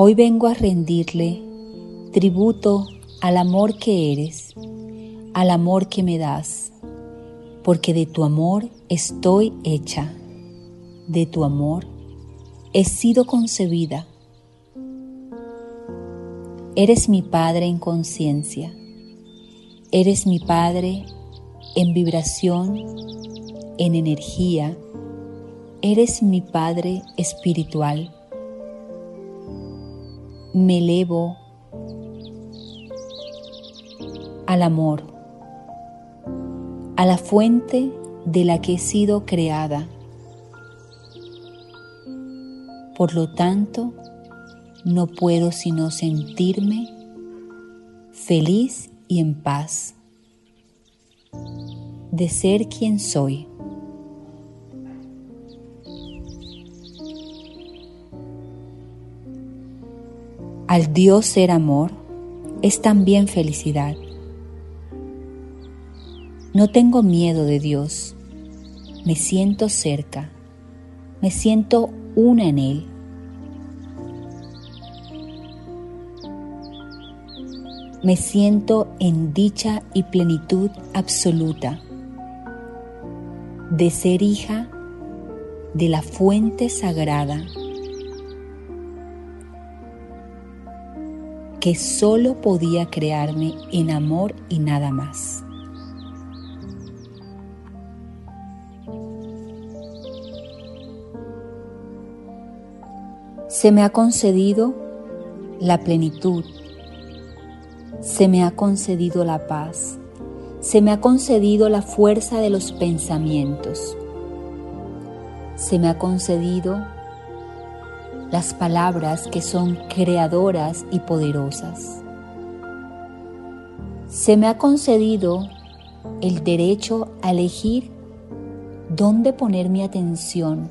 hoy vengo a rendirle tributo al amor que eres, al amor que me das, porque de tu amor estoy hecha, de tu amor he sido concebida. Eres mi Padre en conciencia, eres mi Padre en vibración, en energía, eres mi Padre espiritual. Me elevo al amor, a la fuente de la que he sido creada. Por lo tanto, no puedo sino sentirme feliz y en paz de ser quien soy. Al Dios ser amor es también felicidad. No tengo miedo de Dios, me siento cerca, me siento una en Él. Me siento en dicha y plenitud absoluta de ser hija de la fuente sagrada que solo podía crearme en amor y nada más. Se me ha concedido la plenitud, se me ha concedido la paz, se me ha concedido la fuerza de los pensamientos, se me ha concedido las palabras que son creadoras y poderosas. Se me ha concedido el derecho a elegir dónde poner mi atención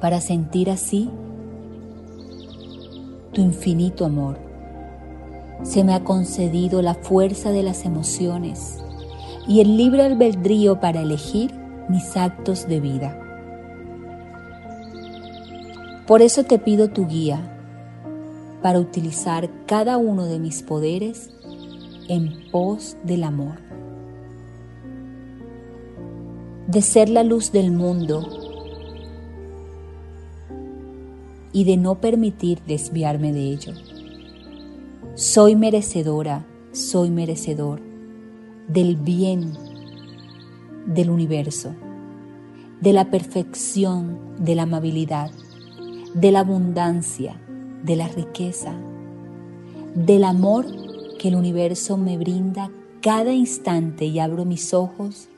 para sentir así tu infinito amor. Se me ha concedido la fuerza de las emociones y el libre albedrío para elegir mis actos de vida. Por eso te pido tu guía para utilizar cada uno de mis poderes en pos del amor. De ser la luz del mundo y de no permitir desviarme de ello. Soy merecedora, soy merecedor del bien del universo, de la perfección, de la amabilidad, de la abundancia, de la riqueza, del amor que el universo me brinda cada instante y abro mis ojos,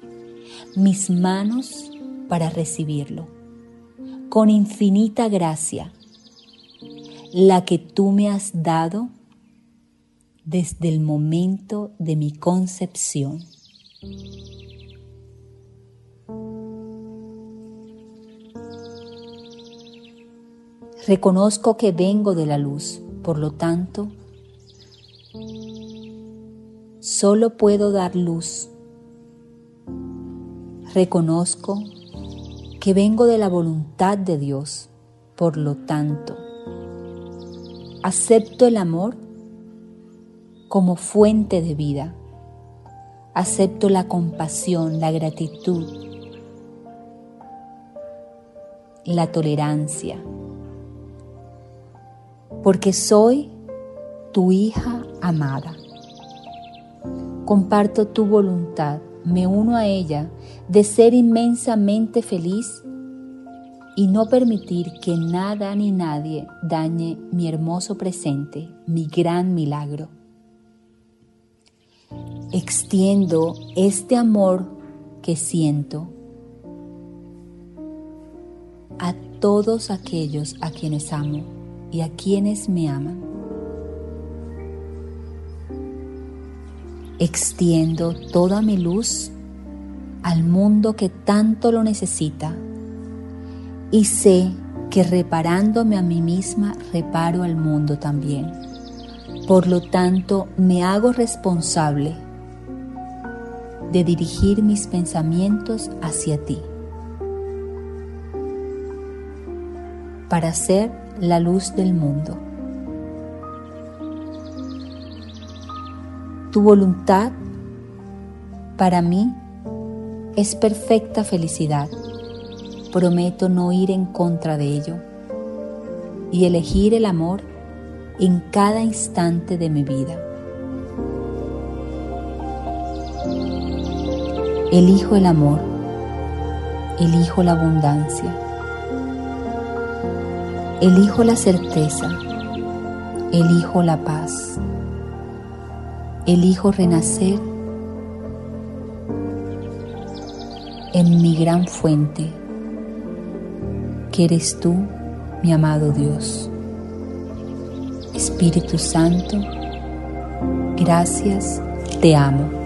mis manos para recibirlo, con infinita gracia la que tú me has dado desde el momento de mi concepción. Reconozco que vengo de la luz, por lo tanto, solo puedo dar luz. Reconozco que vengo de la voluntad de Dios, por lo tanto, acepto el amor como fuente de vida. Acepto la compasión, la gratitud, la tolerancia, porque soy tu hija amada. Comparto tu voluntad, me uno a ella de ser inmensamente feliz y no permitir que nada ni nadie dañe mi hermoso presente, mi gran milagro. Extiendo este amor que siento a todos aquellos a quienes amo y a quienes me aman. Extiendo toda mi luz al mundo que tanto lo necesita y sé que reparándome a mí misma reparo al mundo también. Por lo tanto, me hago responsable de dirigir mis pensamientos hacia ti para ser la luz del mundo. Tu voluntad para mí es perfecta felicidad. Prometo no ir en contra de ello y elegir el amor en cada instante de mi vida. Elijo el amor, elijo la abundancia, elijo la certeza, elijo la paz, elijo renacer en mi gran fuente, que eres tú, mi amado Dios. Espíritu Santo, gracias, te amo.